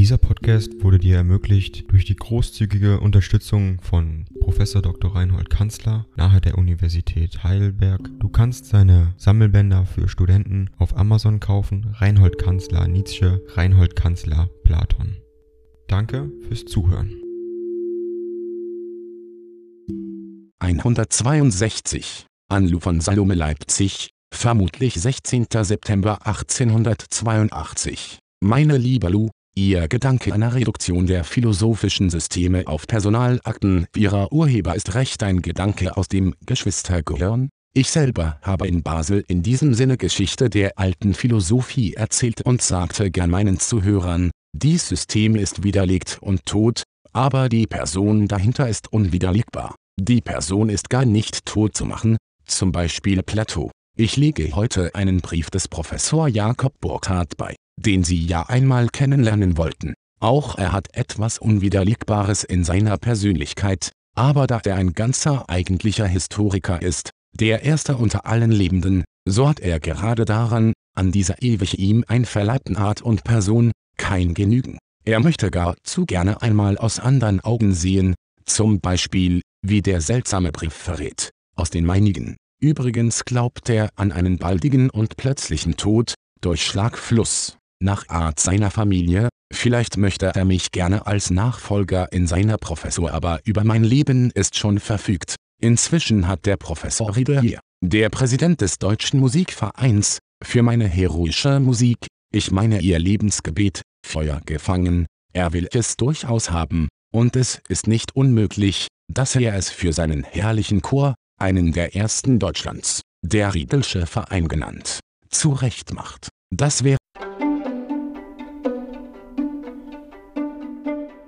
Dieser Podcast wurde dir ermöglicht durch die großzügige Unterstützung von Professor Dr. Reinhold Kanzler nahe der Universität Heidelberg. Du kannst seine Sammelbänder für Studenten auf Amazon kaufen. Reinhold Kanzler Nietzsche, Reinhold Kanzler Platon. Danke fürs Zuhören. 162 Anlu von Salome Leipzig, vermutlich 16. September 1882. Meine liebe Lu, Ihr Gedanke einer Reduktion der philosophischen Systeme auf Personalakten ihrer Urheber ist recht ein Gedanke aus dem Geschwistergehirn. Ich selber habe in Basel in diesem Sinne Geschichte der alten Philosophie erzählt und sagte gern meinen Zuhörern, dies System ist widerlegt und tot, aber die Person dahinter ist unwiderlegbar. Die Person ist gar nicht tot zu machen, zum Beispiel Plato. Ich lege heute einen Brief des Professor Jakob Burkhardt bei den Sie ja einmal kennenlernen wollten. Auch er hat etwas Unwiderlegbares in seiner Persönlichkeit, aber da er ein ganzer eigentlicher Historiker ist, der Erste unter allen Lebenden, so hat er gerade daran, an dieser ewig ihm einverleibten Art und Person, kein Genügen. Er möchte gar zu gerne einmal aus anderen Augen sehen, zum Beispiel, wie der seltsame Brief verrät, aus den meinigen. Übrigens glaubt er an einen baldigen und plötzlichen Tod, durch Schlagfluss nach Art seiner Familie, vielleicht möchte er mich gerne als Nachfolger in seiner Professur aber über mein Leben ist schon verfügt. Inzwischen hat der Professor Rieder der Präsident des Deutschen Musikvereins, für meine heroische Musik, ich meine ihr Lebensgebet, Feuer gefangen, er will es durchaus haben, und es ist nicht unmöglich, dass er es für seinen herrlichen Chor, einen der ersten Deutschlands, der Riedelsche Verein genannt, zurecht macht. Das wäre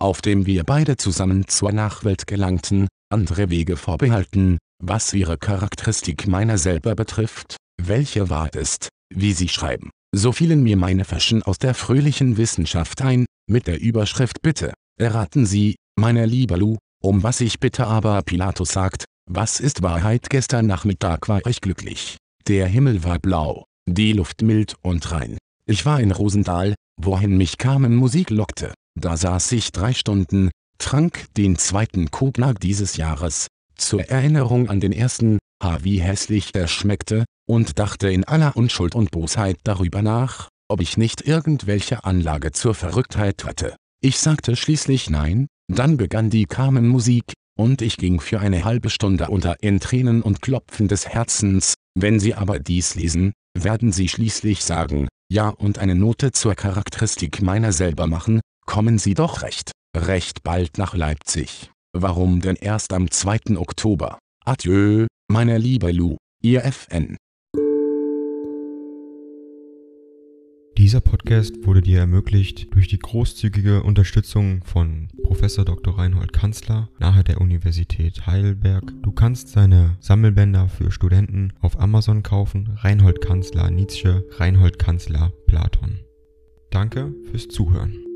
auf dem wir beide zusammen zur Nachwelt gelangten, andere Wege vorbehalten, was ihre Charakteristik meiner selber betrifft, welche wahr ist, wie sie schreiben. So fielen mir meine Fäschen aus der fröhlichen Wissenschaft ein, mit der Überschrift Bitte, erraten Sie, meine liebe Lu, um was ich bitte aber Pilatus sagt, was ist Wahrheit gestern Nachmittag war ich glücklich. Der Himmel war blau, die Luft mild und rein. Ich war in Rosendahl, wohin mich Carmen Musik lockte. Da saß ich drei Stunden, trank den zweiten Kognak dieses Jahres, zur Erinnerung an den ersten, ha wie hässlich der schmeckte, und dachte in aller Unschuld und Bosheit darüber nach, ob ich nicht irgendwelche Anlage zur Verrücktheit hatte. Ich sagte schließlich nein, dann begann die Carmen-Musik, und ich ging für eine halbe Stunde unter in Tränen und Klopfen des Herzens, wenn Sie aber dies lesen, werden Sie schließlich sagen, ja und eine Note zur Charakteristik meiner selber machen, kommen Sie doch recht, recht bald nach Leipzig. Warum denn erst am 2. Oktober? Adieu, meine liebe Lu, Ihr FN. Dieser Podcast wurde dir ermöglicht durch die großzügige Unterstützung von Professor Dr. Reinhold Kanzler nahe der Universität Heidelberg. Du kannst seine Sammelbänder für Studenten auf Amazon kaufen. Reinhold Kanzler Nietzsche, Reinhold Kanzler Platon. Danke fürs Zuhören.